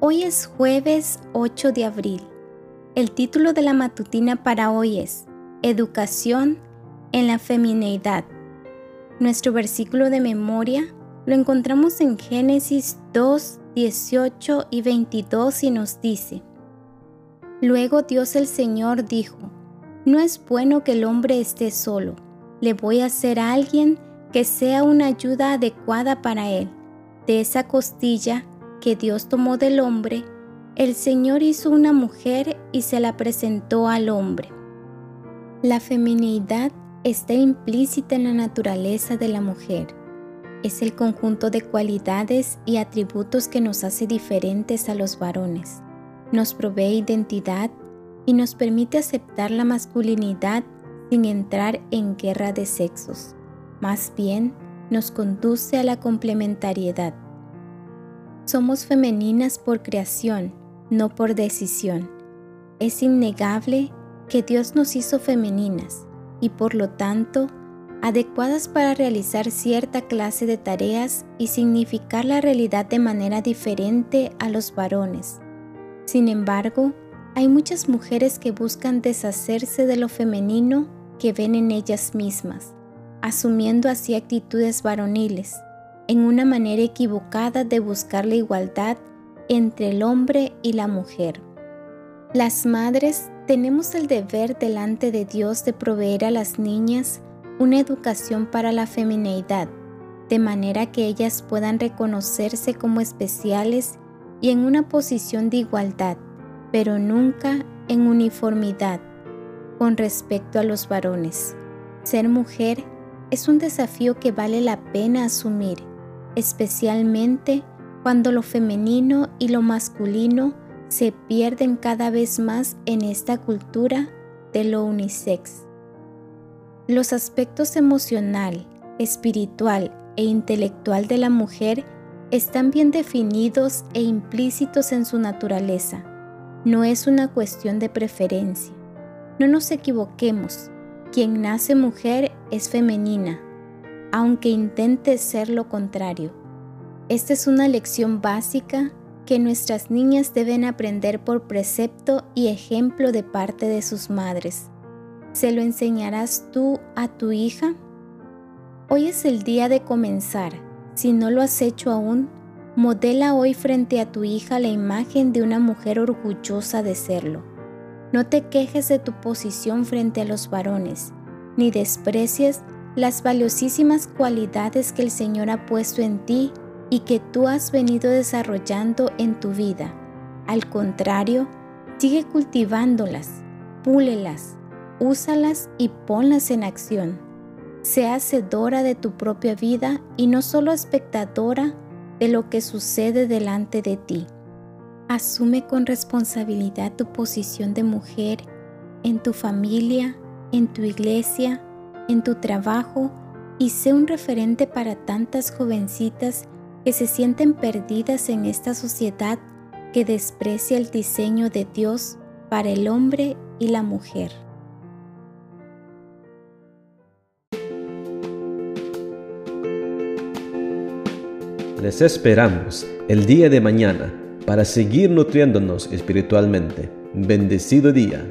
Hoy es jueves 8 de abril. El título de la matutina para hoy es Educación en la femineidad. Nuestro versículo de memoria lo encontramos en Génesis 2, 18 y 22 y nos dice, Luego Dios el Señor dijo, No es bueno que el hombre esté solo, le voy a hacer a alguien que sea una ayuda adecuada para él. De esa costilla que Dios tomó del hombre, el Señor hizo una mujer y se la presentó al hombre. La feminidad está implícita en la naturaleza de la mujer es el conjunto de cualidades y atributos que nos hace diferentes a los varones. Nos provee identidad y nos permite aceptar la masculinidad sin entrar en guerra de sexos. Más bien, nos conduce a la complementariedad. Somos femeninas por creación, no por decisión. Es innegable que Dios nos hizo femeninas y por lo tanto adecuadas para realizar cierta clase de tareas y significar la realidad de manera diferente a los varones. Sin embargo, hay muchas mujeres que buscan deshacerse de lo femenino que ven en ellas mismas, asumiendo así actitudes varoniles, en una manera equivocada de buscar la igualdad entre el hombre y la mujer. Las madres tenemos el deber delante de Dios de proveer a las niñas una educación para la femineidad, de manera que ellas puedan reconocerse como especiales y en una posición de igualdad, pero nunca en uniformidad con respecto a los varones. Ser mujer es un desafío que vale la pena asumir, especialmente cuando lo femenino y lo masculino se pierden cada vez más en esta cultura de lo unisex. Los aspectos emocional, espiritual e intelectual de la mujer están bien definidos e implícitos en su naturaleza. No es una cuestión de preferencia. No nos equivoquemos. Quien nace mujer es femenina, aunque intente ser lo contrario. Esta es una lección básica que nuestras niñas deben aprender por precepto y ejemplo de parte de sus madres. ¿Se lo enseñarás tú a tu hija? Hoy es el día de comenzar. Si no lo has hecho aún, modela hoy frente a tu hija la imagen de una mujer orgullosa de serlo. No te quejes de tu posición frente a los varones, ni desprecies las valiosísimas cualidades que el Señor ha puesto en ti y que tú has venido desarrollando en tu vida. Al contrario, sigue cultivándolas, púlelas, úsalas y ponlas en acción. Sea hacedora de tu propia vida y no solo espectadora de lo que sucede delante de ti. Asume con responsabilidad tu posición de mujer en tu familia, en tu iglesia, en tu trabajo y sé un referente para tantas jovencitas que se sienten perdidas en esta sociedad que desprecia el diseño de Dios para el hombre y la mujer. Les esperamos el día de mañana para seguir nutriéndonos espiritualmente. Bendecido día.